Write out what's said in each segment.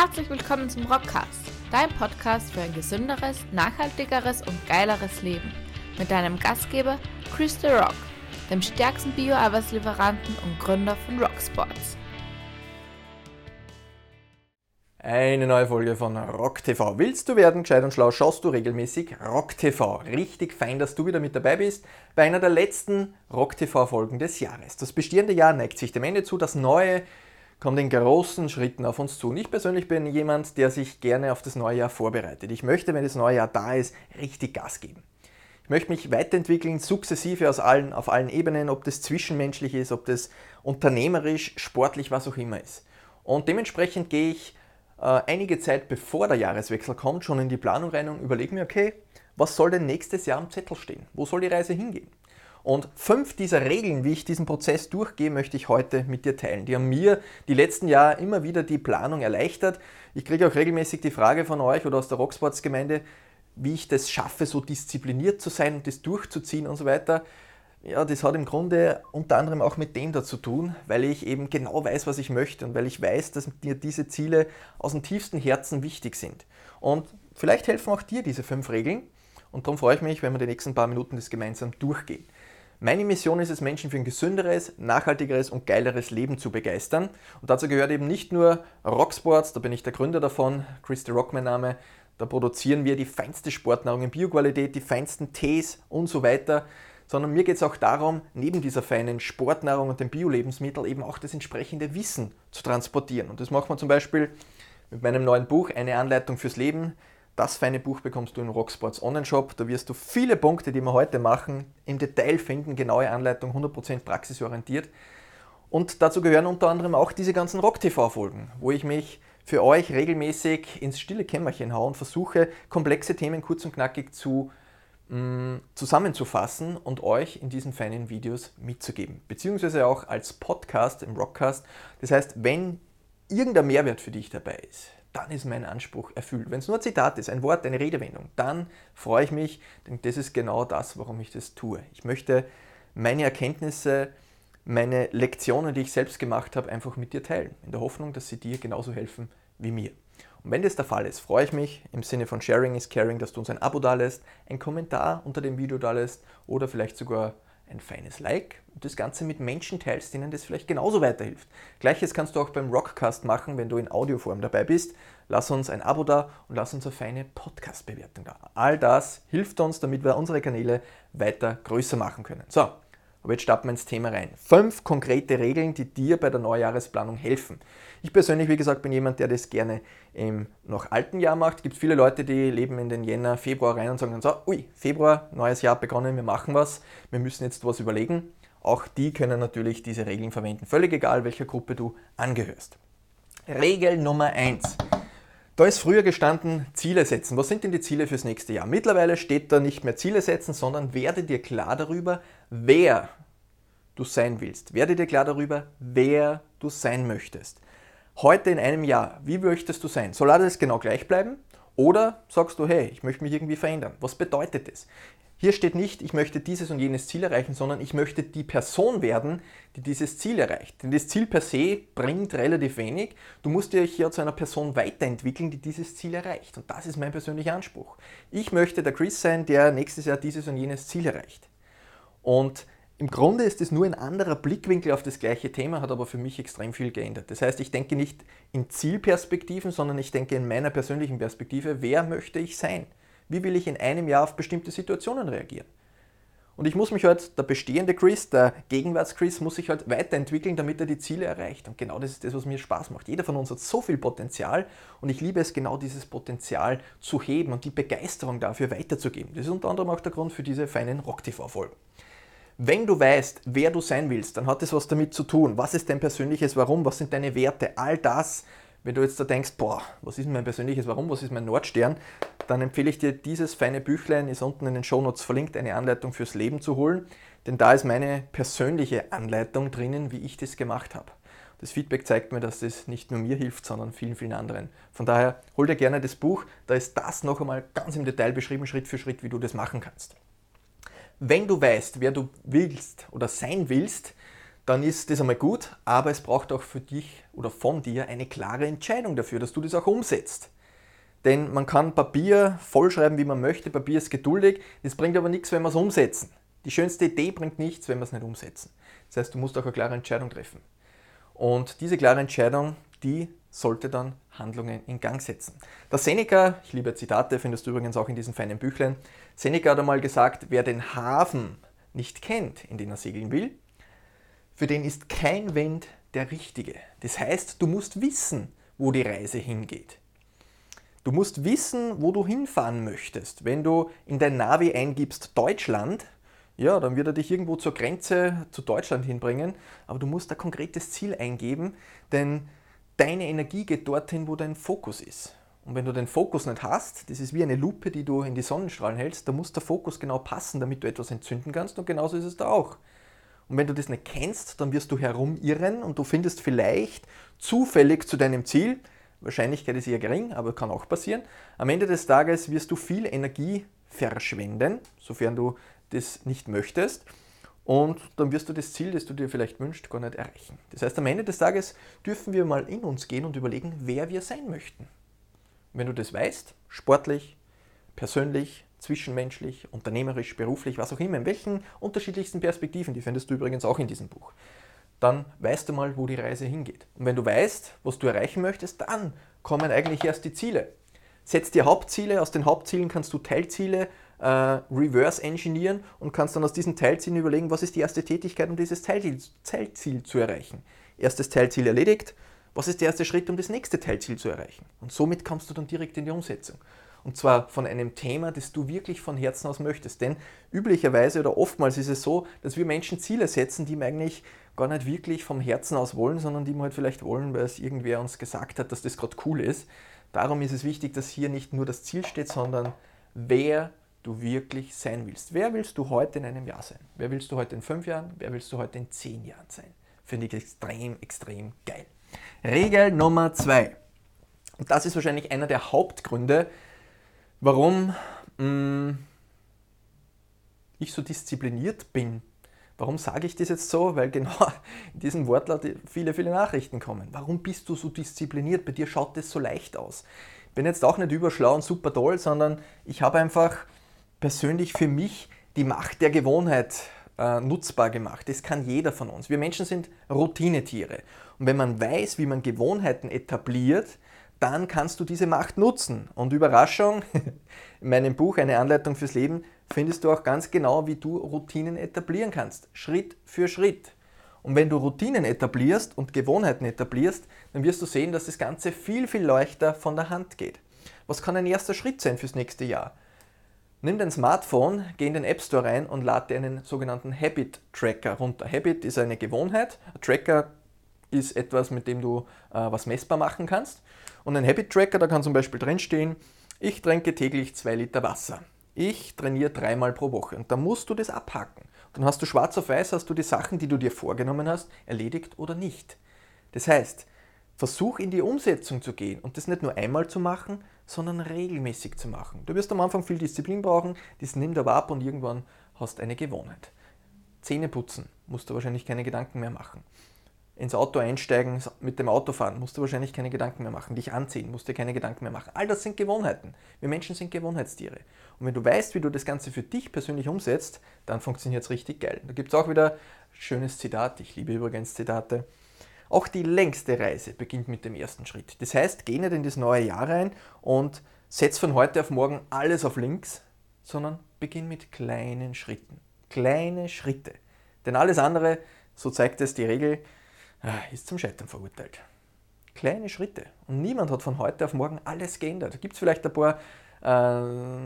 Herzlich willkommen zum Rockcast, dein Podcast für ein gesünderes, nachhaltigeres und geileres Leben. Mit deinem Gastgeber Chris The Rock, dem stärksten Bio-Arbeitslieferanten und Gründer von Rocksports. Eine neue Folge von Rock TV. Willst du werden gescheit und schlau, schaust du regelmäßig Rock TV. Richtig fein, dass du wieder mit dabei bist bei einer der letzten Rock TV Folgen des Jahres. Das bestehende Jahr neigt sich dem Ende zu, das neue kommt in großen Schritten auf uns zu. Und ich persönlich bin jemand, der sich gerne auf das neue Jahr vorbereitet. Ich möchte, wenn das neue Jahr da ist, richtig Gas geben. Ich möchte mich weiterentwickeln, sukzessive aus allen, auf allen Ebenen, ob das zwischenmenschlich ist, ob das unternehmerisch, sportlich, was auch immer ist. Und dementsprechend gehe ich äh, einige Zeit bevor der Jahreswechsel kommt schon in die Planung rein und überlege mir, okay, was soll denn nächstes Jahr am Zettel stehen? Wo soll die Reise hingehen? Und fünf dieser Regeln, wie ich diesen Prozess durchgehe, möchte ich heute mit dir teilen. Die haben mir die letzten Jahre immer wieder die Planung erleichtert. Ich kriege auch regelmäßig die Frage von euch oder aus der Rocksports-Gemeinde, wie ich das schaffe, so diszipliniert zu sein und das durchzuziehen und so weiter. Ja, das hat im Grunde unter anderem auch mit dem dazu tun, weil ich eben genau weiß, was ich möchte und weil ich weiß, dass mir diese Ziele aus dem tiefsten Herzen wichtig sind. Und vielleicht helfen auch dir diese fünf Regeln und darum freue ich mich, wenn wir die nächsten paar Minuten das gemeinsam durchgehen. Meine Mission ist es, Menschen für ein gesünderes, nachhaltigeres und geileres Leben zu begeistern. Und dazu gehört eben nicht nur Rocksports, da bin ich der Gründer davon, Chris the Rock mein Name. Da produzieren wir die feinste Sportnahrung in Bioqualität, die feinsten Tees und so weiter. Sondern mir geht es auch darum, neben dieser feinen Sportnahrung und dem Bio-Lebensmittel eben auch das entsprechende Wissen zu transportieren. Und das macht man zum Beispiel mit meinem neuen Buch, eine Anleitung fürs Leben. Das feine Buch bekommst du im Rocksports Online-Shop. Da wirst du viele Punkte, die wir heute machen, im Detail finden. Genaue Anleitung, 100% praxisorientiert. Und dazu gehören unter anderem auch diese ganzen Rock-TV-Folgen, wo ich mich für euch regelmäßig ins stille Kämmerchen haue und versuche, komplexe Themen kurz und knackig zu mh, mm, zusammenzufassen und euch in diesen feinen Videos mitzugeben. Beziehungsweise auch als Podcast im Rockcast. Das heißt, wenn irgendein Mehrwert für dich dabei ist, dann ist mein Anspruch erfüllt. Wenn es nur ein Zitat ist, ein Wort, eine Redewendung, dann freue ich mich, denn das ist genau das, warum ich das tue. Ich möchte meine Erkenntnisse, meine Lektionen, die ich selbst gemacht habe, einfach mit dir teilen, in der Hoffnung, dass sie dir genauso helfen wie mir. Und wenn das der Fall ist, freue ich mich im Sinne von Sharing is Caring, dass du uns ein Abo da lässt, einen Kommentar unter dem Video da lässt oder vielleicht sogar ein feines Like und das Ganze mit Menschen teilst, denen das vielleicht genauso weiterhilft. Gleiches kannst du auch beim Rockcast machen, wenn du in Audioform dabei bist. Lass uns ein Abo da und lass uns eine feine Podcast-Bewertung da. All das hilft uns, damit wir unsere Kanäle weiter größer machen können. So, aber jetzt starten wir ins Thema rein. Fünf konkrete Regeln, die dir bei der Neujahresplanung helfen. Ich persönlich, wie gesagt, bin jemand, der das gerne im noch alten Jahr macht. Es gibt viele Leute, die leben in den Jänner, Februar rein und sagen dann so, ui, Februar, neues Jahr begonnen, wir machen was, wir müssen jetzt was überlegen. Auch die können natürlich diese Regeln verwenden, völlig egal, welcher Gruppe du angehörst. Regel Nummer eins. Da ist früher gestanden, Ziele setzen. Was sind denn die Ziele fürs nächste Jahr? Mittlerweile steht da nicht mehr Ziele setzen, sondern werde dir klar darüber, wer du sein willst. Werde dir klar darüber, wer du sein möchtest. Heute in einem Jahr, wie möchtest du sein? Soll alles genau gleich bleiben? Oder sagst du, hey, ich möchte mich irgendwie verändern? Was bedeutet das? Hier steht nicht, ich möchte dieses und jenes Ziel erreichen, sondern ich möchte die Person werden, die dieses Ziel erreicht. Denn das Ziel per se bringt relativ wenig. Du musst dich hier zu einer Person weiterentwickeln, die dieses Ziel erreicht. Und das ist mein persönlicher Anspruch. Ich möchte der Chris sein, der nächstes Jahr dieses und jenes Ziel erreicht. Und im Grunde ist es nur ein anderer Blickwinkel auf das gleiche Thema, hat aber für mich extrem viel geändert. Das heißt, ich denke nicht in Zielperspektiven, sondern ich denke in meiner persönlichen Perspektive, wer möchte ich sein? Wie will ich in einem Jahr auf bestimmte Situationen reagieren? Und ich muss mich halt, der bestehende Chris, der Gegenwarts-Chris, muss sich halt weiterentwickeln, damit er die Ziele erreicht. Und genau das ist das, was mir Spaß macht. Jeder von uns hat so viel Potenzial und ich liebe es, genau dieses Potenzial zu heben und die Begeisterung dafür weiterzugeben. Das ist unter anderem auch der Grund für diese feinen Rock-TV-Folgen. Wenn du weißt, wer du sein willst, dann hat es was damit zu tun. Was ist dein persönliches Warum? Was sind deine Werte? All das wenn du jetzt da denkst, boah, was ist mein persönliches Warum, was ist mein Nordstern, dann empfehle ich dir, dieses feine Büchlein ist unten in den Shownotes verlinkt, eine Anleitung fürs Leben zu holen, denn da ist meine persönliche Anleitung drinnen, wie ich das gemacht habe. Das Feedback zeigt mir, dass das nicht nur mir hilft, sondern vielen, vielen anderen. Von daher hol dir gerne das Buch, da ist das noch einmal ganz im Detail beschrieben, Schritt für Schritt, wie du das machen kannst. Wenn du weißt, wer du willst oder sein willst, dann ist das einmal gut, aber es braucht auch für dich oder von dir eine klare Entscheidung dafür, dass du das auch umsetzt. Denn man kann Papier vollschreiben, wie man möchte, Papier ist geduldig, das bringt aber nichts, wenn wir es umsetzen. Die schönste Idee bringt nichts, wenn wir es nicht umsetzen. Das heißt, du musst auch eine klare Entscheidung treffen. Und diese klare Entscheidung, die sollte dann Handlungen in Gang setzen. Der Seneca, ich liebe Zitate, findest du übrigens auch in diesen feinen Büchlein, Seneca hat einmal gesagt, wer den Hafen nicht kennt, in den er segeln will, für den ist kein Wind der richtige. Das heißt, du musst wissen, wo die Reise hingeht. Du musst wissen, wo du hinfahren möchtest. Wenn du in dein Navi eingibst Deutschland, ja, dann wird er dich irgendwo zur Grenze zu Deutschland hinbringen, aber du musst ein konkretes Ziel eingeben, denn deine Energie geht dorthin, wo dein Fokus ist. Und wenn du den Fokus nicht hast, das ist wie eine Lupe, die du in die Sonnenstrahlen hältst, da muss der Fokus genau passen, damit du etwas entzünden kannst und genauso ist es da auch. Und wenn du das nicht kennst, dann wirst du herumirren und du findest vielleicht zufällig zu deinem Ziel, Wahrscheinlichkeit ist eher gering, aber kann auch passieren, am Ende des Tages wirst du viel Energie verschwenden, sofern du das nicht möchtest. Und dann wirst du das Ziel, das du dir vielleicht wünschst, gar nicht erreichen. Das heißt, am Ende des Tages dürfen wir mal in uns gehen und überlegen, wer wir sein möchten. wenn du das weißt, sportlich, persönlich, zwischenmenschlich, unternehmerisch, beruflich, was auch immer, in welchen unterschiedlichsten Perspektiven, die findest du übrigens auch in diesem Buch, dann weißt du mal, wo die Reise hingeht. Und wenn du weißt, was du erreichen möchtest, dann kommen eigentlich erst die Ziele. Setz dir Hauptziele, aus den Hauptzielen kannst du Teilziele äh, reverse engineeren und kannst dann aus diesen Teilzielen überlegen, was ist die erste Tätigkeit, um dieses Teilziel, Teilziel zu erreichen. Erstes Teilziel erledigt, was ist der erste Schritt, um das nächste Teilziel zu erreichen? Und somit kommst du dann direkt in die Umsetzung. Und zwar von einem Thema, das du wirklich von Herzen aus möchtest. Denn üblicherweise oder oftmals ist es so, dass wir Menschen Ziele setzen, die wir eigentlich gar nicht wirklich vom Herzen aus wollen, sondern die wir halt vielleicht wollen, weil es irgendwer uns gesagt hat, dass das gerade cool ist. Darum ist es wichtig, dass hier nicht nur das Ziel steht, sondern wer du wirklich sein willst. Wer willst du heute in einem Jahr sein? Wer willst du heute in fünf Jahren? Wer willst du heute in zehn Jahren sein? Finde ich extrem, extrem geil. Regel Nummer zwei. Und das ist wahrscheinlich einer der Hauptgründe, warum mh, mm, ich so diszipliniert bin. Warum sage ich das jetzt so? Weil genau in diesem Wortlaut viele, viele Nachrichten kommen. Warum bist du so diszipliniert? Bei dir schaut das so leicht aus. Ich bin jetzt auch nicht überschlau und super toll, sondern ich habe einfach persönlich für mich die Macht der Gewohnheit äh, nutzbar gemacht. Das kann jeder von uns. Wir Menschen sind Routinetiere. Und wenn man weiß, wie man Gewohnheiten etabliert, dann kannst du diese Macht nutzen. Und Überraschung, in meinem Buch Eine Anleitung fürs Leben findest du auch ganz genau, wie du Routinen etablieren kannst. Schritt für Schritt. Und wenn du Routinen etablierst und Gewohnheiten etablierst, dann wirst du sehen, dass das Ganze viel, viel leichter von der Hand geht. Was kann ein erster Schritt sein fürs nächste Jahr? Nimm dein Smartphone, geh in den App Store rein und lade dir einen sogenannten Habit Tracker runter. Habit ist eine Gewohnheit, ein Tracker ist etwas, mit dem du äh, was messbar machen kannst. Und ein Habit Tracker, da kann zum Beispiel drinstehen, ich trinke täglich zwei Liter Wasser. Ich trainiere dreimal pro Woche und da musst du das abhaken. Dann hast du schwarz auf weiß, hast du die Sachen, die du dir vorgenommen hast, erledigt oder nicht. Das heißt, versuch in die Umsetzung zu gehen und das nicht nur einmal zu machen, sondern regelmäßig zu machen. Du wirst am Anfang viel Disziplin brauchen, das nimmt aber ab und irgendwann hast eine Gewohnheit. Zähne putzen, musst du wahrscheinlich keine Gedanken mehr machen. Ins Auto einsteigen, mit dem Auto fahren, musst du wahrscheinlich keine Gedanken mehr machen. Dich anziehen, musst du keine Gedanken mehr machen. All das sind Gewohnheiten. Wir Menschen sind Gewohnheitstiere. Und wenn du weißt, wie du das Ganze für dich persönlich umsetzt, dann funktioniert es richtig geil. Da gibt es auch wieder ein schönes Zitat. Ich liebe übrigens Zitate. Auch die längste Reise beginnt mit dem ersten Schritt. Das heißt, geh nicht in das neue Jahr rein und setz von heute auf morgen alles auf links, sondern beginn mit kleinen Schritten. Kleine Schritte. Denn alles andere, so zeigt es die Regel, ist zum Scheitern verurteilt. Kleine Schritte. Und niemand hat von heute auf morgen alles geändert. Da gibt es vielleicht ein paar äh,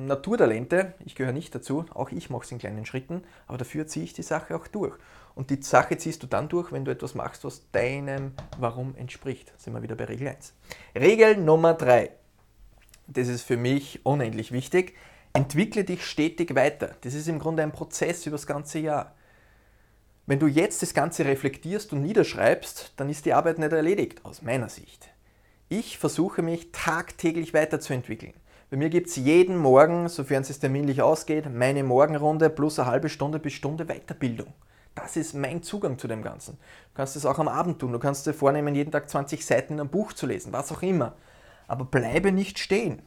Naturtalente, ich gehöre nicht dazu, auch ich mache es in kleinen Schritten, aber dafür ziehe ich die Sache auch durch. Und die Sache ziehst du dann durch, wenn du etwas machst, was deinem Warum entspricht. Sind wir wieder bei Regel 1. Regel Nummer 3. Das ist für mich unendlich wichtig. Entwickle dich stetig weiter. Das ist im Grunde ein Prozess über das ganze Jahr. Wenn du jetzt das Ganze reflektierst und niederschreibst, dann ist die Arbeit nicht erledigt, aus meiner Sicht. Ich versuche mich tagtäglich weiterzuentwickeln. Bei mir gibt es jeden Morgen, sofern es terminlich ausgeht, meine Morgenrunde plus eine halbe Stunde bis Stunde Weiterbildung. Das ist mein Zugang zu dem Ganzen. Du kannst es auch am Abend tun. Du kannst dir vornehmen, jeden Tag 20 Seiten in einem Buch zu lesen, was auch immer. Aber bleibe nicht stehen.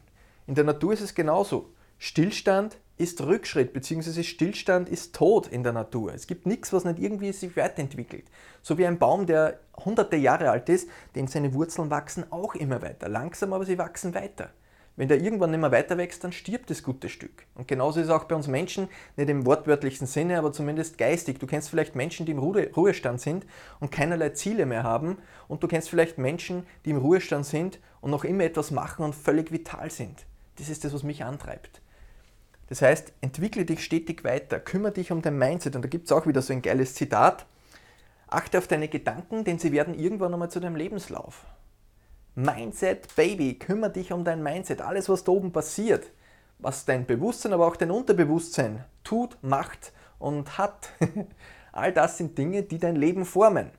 In der Natur ist es genauso. Stillstand ist Rückschritt, beziehungsweise Stillstand ist Tod in der Natur. Es gibt nichts, was nicht irgendwie sich weiterentwickelt. So wie ein Baum, der hunderte Jahre alt ist, denn seine Wurzeln wachsen auch immer weiter. Langsam, aber sie wachsen weiter. Wenn der irgendwann nicht mehr weiter wächst, dann stirbt das gute Stück. Und genauso ist es auch bei uns Menschen, nicht im wortwörtlichen Sinne, aber zumindest geistig. Du kennst vielleicht Menschen, die im Ruhestand sind und keinerlei Ziele mehr haben. Und du kennst vielleicht Menschen, die im Ruhestand sind und noch immer etwas machen und völlig vital sind. Das ist das, was mich antreibt. Das heißt, entwickle dich stetig weiter, kümmere dich um dein Mindset. Und da gibt es auch wieder so ein geiles Zitat. Achte auf deine Gedanken, denn sie werden irgendwann einmal zu deinem Lebenslauf. Mindset, Baby, kümmere dich um dein Mindset. Alles, was da oben passiert, was dein Bewusstsein, aber auch dein Unterbewusstsein tut, macht und hat, all das sind Dinge, die dein Leben formen.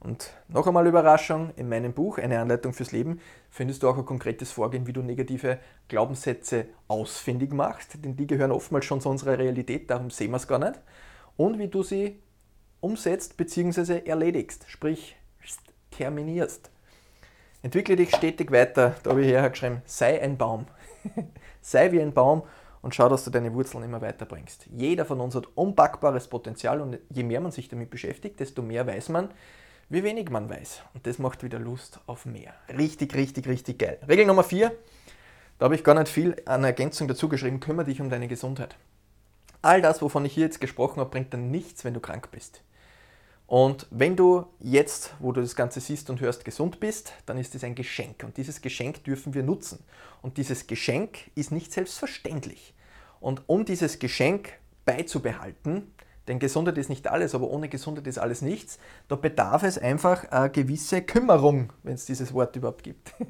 Und noch einmal Überraschung, in meinem Buch Eine Anleitung fürs Leben findest du auch ein konkretes Vorgehen, wie du negative Glaubenssätze ausfindig machst, denn die gehören oftmals schon zu unserer Realität, darum sehen wir es gar nicht. Und wie du sie umsetzt bzw. erledigst, sprich terminierst. Entwickle dich stetig weiter, da habe ich hergeschrieben, sei ein Baum. sei wie ein Baum und schau, dass du deine Wurzeln immer weiterbringst. Jeder von uns hat unpackbares Potenzial und je mehr man sich damit beschäftigt, desto mehr weiß man, wie wenig man weiß. Und das macht wieder Lust auf mehr. Richtig, richtig, richtig geil. Regel Nummer 4, da habe ich gar nicht viel an Ergänzung dazu geschrieben, kümmere dich um deine Gesundheit. All das, wovon ich hier jetzt gesprochen habe, bringt dann nichts, wenn du krank bist. Und wenn du jetzt, wo du das Ganze siehst und hörst, gesund bist, dann ist es ein Geschenk. Und dieses Geschenk dürfen wir nutzen. Und dieses Geschenk ist nicht selbstverständlich. Und um dieses Geschenk beizubehalten, denn Gesundheit ist nicht alles, aber ohne Gesundheit ist alles nichts. Da bedarf es einfach eine gewisse Kümmerung, wenn es dieses Wort überhaupt gibt.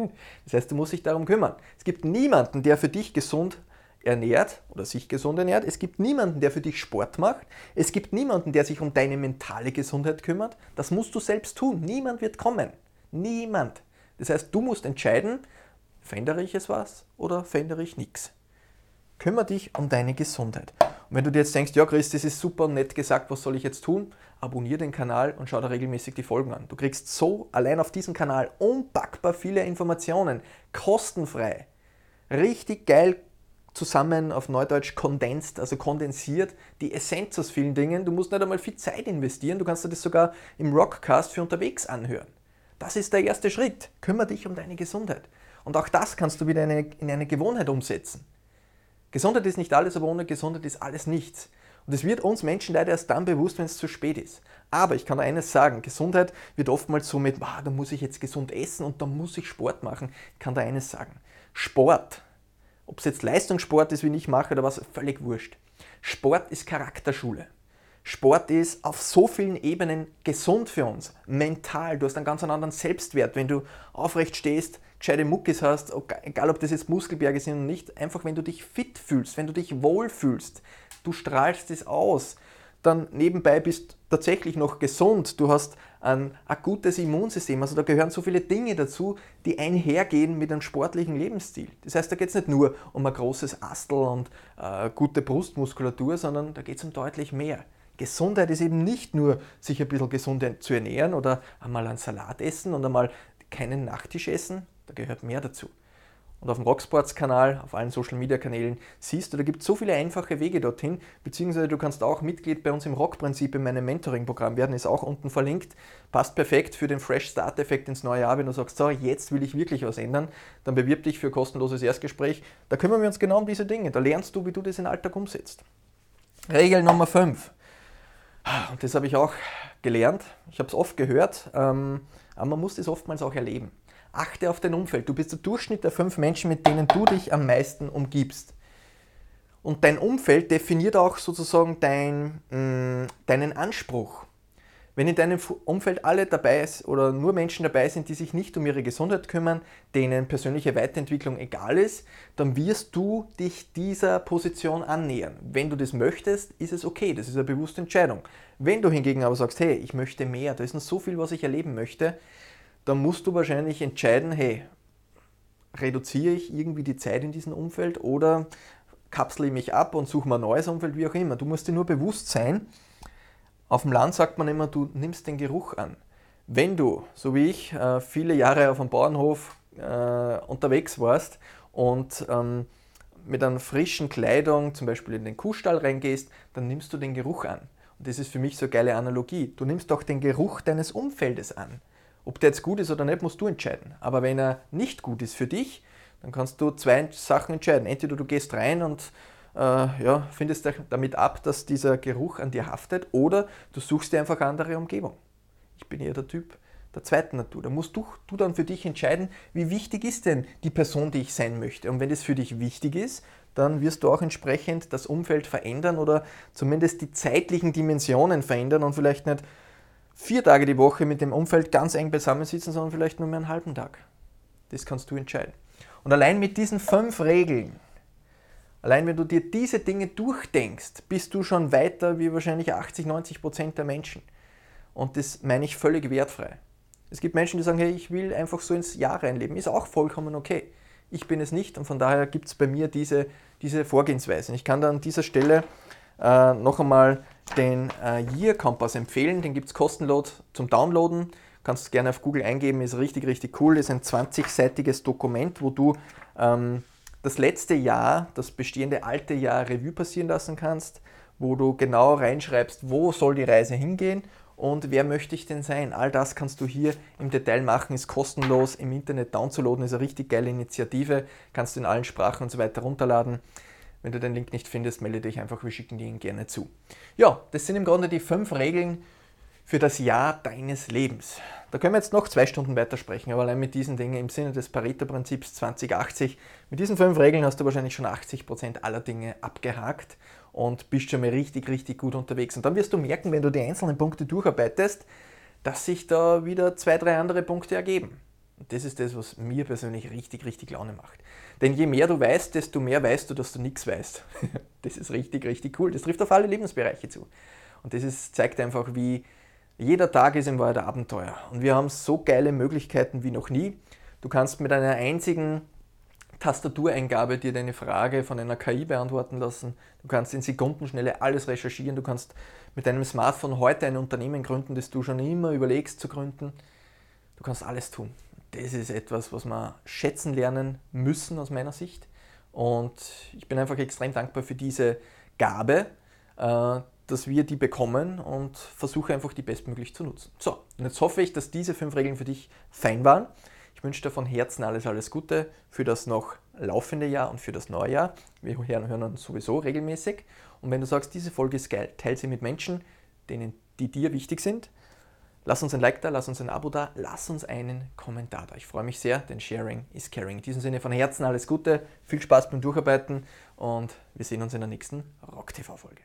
Das heißt, du musst dich darum kümmern. Es gibt niemanden, der für dich gesund ernährt oder sich gesund ernährt. Es gibt niemanden, der für dich Sport macht. Es gibt niemanden, der sich um deine mentale Gesundheit kümmert. Das musst du selbst tun. Niemand wird kommen. Niemand. Das heißt, du musst entscheiden, verändere ich es was oder verändere ich nichts. Kümmere dich um deine Gesundheit. Und wenn du dir jetzt denkst, ja Chris, das ist super nett gesagt, was soll ich jetzt tun? Abonniere den Kanal und schau da regelmäßig die Folgen an. Du kriegst so allein auf diesem Kanal unpackbar viele Informationen, kostenfrei. Richtig geil zusammen auf Neudeutsch kondensiert, also kondensiert, die Essenz aus vielen Dingen. Du musst nicht einmal viel Zeit investieren, du kannst dir das sogar im Rockcast für unterwegs anhören. Das ist der erste Schritt. Kümmere dich um deine Gesundheit. Und auch das kannst du wieder in eine, in eine Gewohnheit umsetzen. Gesundheit ist nicht alles, aber ohne Gesundheit ist alles nichts. Und es wird uns Menschen leider erst dann bewusst, wenn es zu spät ist. Aber ich kann eines sagen, Gesundheit wird oftmals so mit, ah, da muss ich jetzt gesund essen und da muss ich Sport machen. Ich kann da eines sagen. Sport, ob es jetzt Leistungssport ist, wie ich mache oder was, völlig wurscht. Sport ist Charakterschule. Sport ist auf so vielen Ebenen gesund für uns. Mental, du hast einen ganz anderen Selbstwert, wenn du aufrecht stehst, gescheite Muckis hast, egal ob das jetzt Muskelberge sind oder nicht, einfach wenn du dich fit fühlst, wenn du dich wohl fühlst, du strahlst es aus, dann nebenbei bist tatsächlich noch gesund, du hast ein, ein gutes Immunsystem, also da gehören so viele Dinge dazu, die einhergehen mit einem sportlichen Lebensstil. Das heißt, da geht es nicht nur um ein großes Astel und äh, gute Brustmuskulatur, sondern da geht es um deutlich mehr. Gesundheit ist eben nicht nur, sich ein bisschen gesund zu ernähren oder einmal einen Salat essen und einmal keinen Nachtisch essen, da gehört mehr dazu. Und auf dem Rocksports-Kanal, auf allen Social-Media-Kanälen siehst du, da gibt es so viele einfache Wege dorthin, beziehungsweise du kannst auch Mitglied bei uns im Rock-Prinzip in meinem Mentoring-Programm werden, ist auch unten verlinkt. Passt perfekt für den Fresh-Start-Effekt ins neue Jahr, wenn du sagst, so, jetzt will ich wirklich was ändern, dann bewirb dich für kostenloses Erstgespräch. Da kümmern wir uns genau um diese Dinge, da lernst du, wie du das in Alltag umsetzt. Regel Nummer 5. Und das habe ich auch gelernt, ich habe es oft gehört, ähm, aber man muss das oftmals auch erleben. Achte auf dein Umfeld. Du bist der Durchschnitt der fünf Menschen, mit denen du dich am meisten umgibst. Und dein Umfeld definiert auch sozusagen dein, mh, mm, deinen Anspruch. Wenn in deinem Umfeld alle dabei ist oder nur Menschen dabei sind, die sich nicht um ihre Gesundheit kümmern, denen persönliche Weiterentwicklung egal ist, dann wirst du dich dieser Position annähern. Wenn du das möchtest, ist es okay, das ist eine bewusste Entscheidung. Wenn du hingegen aber sagst, hey, ich möchte mehr, da ist noch so viel, was ich erleben möchte, dann musst du wahrscheinlich entscheiden, hey, reduziere ich irgendwie die Zeit in diesem Umfeld oder kapsle ich mich ab und suche mir ein neues Umfeld, wie auch immer. Du musst dir nur bewusst sein, Auf dem Land sagt man immer, du nimmst den Geruch an. Wenn du, so wie ich, äh, viele Jahre auf dem Bauernhof äh, unterwegs warst und ähm, mit einer frischen Kleidung zum Beispiel in den Kuhstall reingehst, dann nimmst du den Geruch an. Und das ist für mich so eine geile Analogie. Du nimmst auch den Geruch deines Umfeldes an. Ob der jetzt gut ist oder nicht, musst du entscheiden. Aber wenn er nicht gut ist für dich, dann kannst du zwei Sachen entscheiden. Entweder du gehst rein und äh, ja, findest damit ab, dass dieser Geruch an dir haftet, oder du suchst dir einfach eine andere Umgebung. Ich bin eher der Typ der zweiten Natur. Da musst du, du dann für dich entscheiden, wie wichtig ist denn die Person, die ich sein möchte. Und wenn es für dich wichtig ist, dann wirst du auch entsprechend das Umfeld verändern oder zumindest die zeitlichen Dimensionen verändern und vielleicht nicht vier Tage die Woche mit dem Umfeld ganz eng beisammensitzen, sondern vielleicht nur mehr einen halben Tag. Das kannst du entscheiden. Und allein mit diesen fünf Regeln, allein wenn du dir diese Dinge durchdenkst, bist du schon weiter wie wahrscheinlich 80, 90 Prozent der Menschen. Und das meine ich völlig wertfrei. Es gibt Menschen, die sagen, hey, ich will einfach so ins Jahr reinleben. Ist auch vollkommen okay. Ich bin es nicht und von daher gibt es bei mir diese, diese Vorgehensweise. Ich kann da an dieser Stelle äh, noch einmal den äh, Year Kompass empfehlen. Den gibt es kostenlos zum Downloaden. Kannst du gerne auf Google eingeben, ist richtig, richtig cool. Ist ein 20-seitiges Dokument, wo du ähm, das letzte Jahr, das bestehende alte Jahr Revue passieren lassen kannst, wo du genau reinschreibst, wo soll die Reise hingehen und wer möchte ich denn sein? All das kannst du hier im Detail machen, ist kostenlos im Internet downzuladen, ist eine richtig geile Initiative, kannst du in allen Sprachen und so weiter runterladen. Wenn du den Link nicht findest, melde dich einfach, wir schicken dir ihn gerne zu. Ja, das sind im Grunde die fünf Regeln für das Jahr deines Lebens. Da können wir jetzt noch zwei Stunden weitersprechen, aber allein mit diesen Dingen im Sinne des Pareto-Prinzips 2080, mit diesen fünf Regeln hast du wahrscheinlich schon 80% aller Dinge abgehakt und bist schon mal richtig, richtig gut unterwegs. Und dann wirst du merken, wenn du die einzelnen Punkte durcharbeitest, dass sich da wieder zwei, drei andere Punkte ergeben. Und das ist das, was mir persönlich richtig, richtig Laune macht. Denn je mehr du weißt, desto mehr weißt du, dass du nichts weißt. Das ist richtig, richtig cool. Das trifft auf alle Lebensbereiche zu. Und das ist, zeigt einfach, wie jeder Tag ist im ein Abenteuer. Und wir haben so geile Möglichkeiten wie noch nie. Du kannst mit einer einzigen Tastatureingabe dir deine Frage von einer KI beantworten lassen. Du kannst in Sekundenschnelle alles recherchieren. Du kannst mit deinem Smartphone heute ein Unternehmen gründen, das du schon immer überlegst zu gründen. Du kannst alles tun. Das ist etwas, was wir schätzen lernen müssen aus meiner Sicht. Und ich bin einfach extrem dankbar für diese Gabe, äh, dass wir die bekommen und versuche einfach die bestmöglich zu nutzen. So, und jetzt hoffe ich, dass diese fünf Regeln für dich fein waren. Ich wünsche dir von Herzen alles, alles Gute für das noch laufende Jahr und für das neue Jahr. Wir hören uns sowieso regelmäßig. Und wenn du sagst, diese Folge ist geil, teile sie mit Menschen, denen, die dir wichtig sind. Lass uns ein Like da, lass uns ein Abo da, lass uns einen Kommentar da. Ich freue mich sehr, denn Sharing is Caring. In diesem Sinne von Herzen alles Gute, viel Spaß beim Durcharbeiten und wir sehen uns in der nächsten Rock TV-Folge.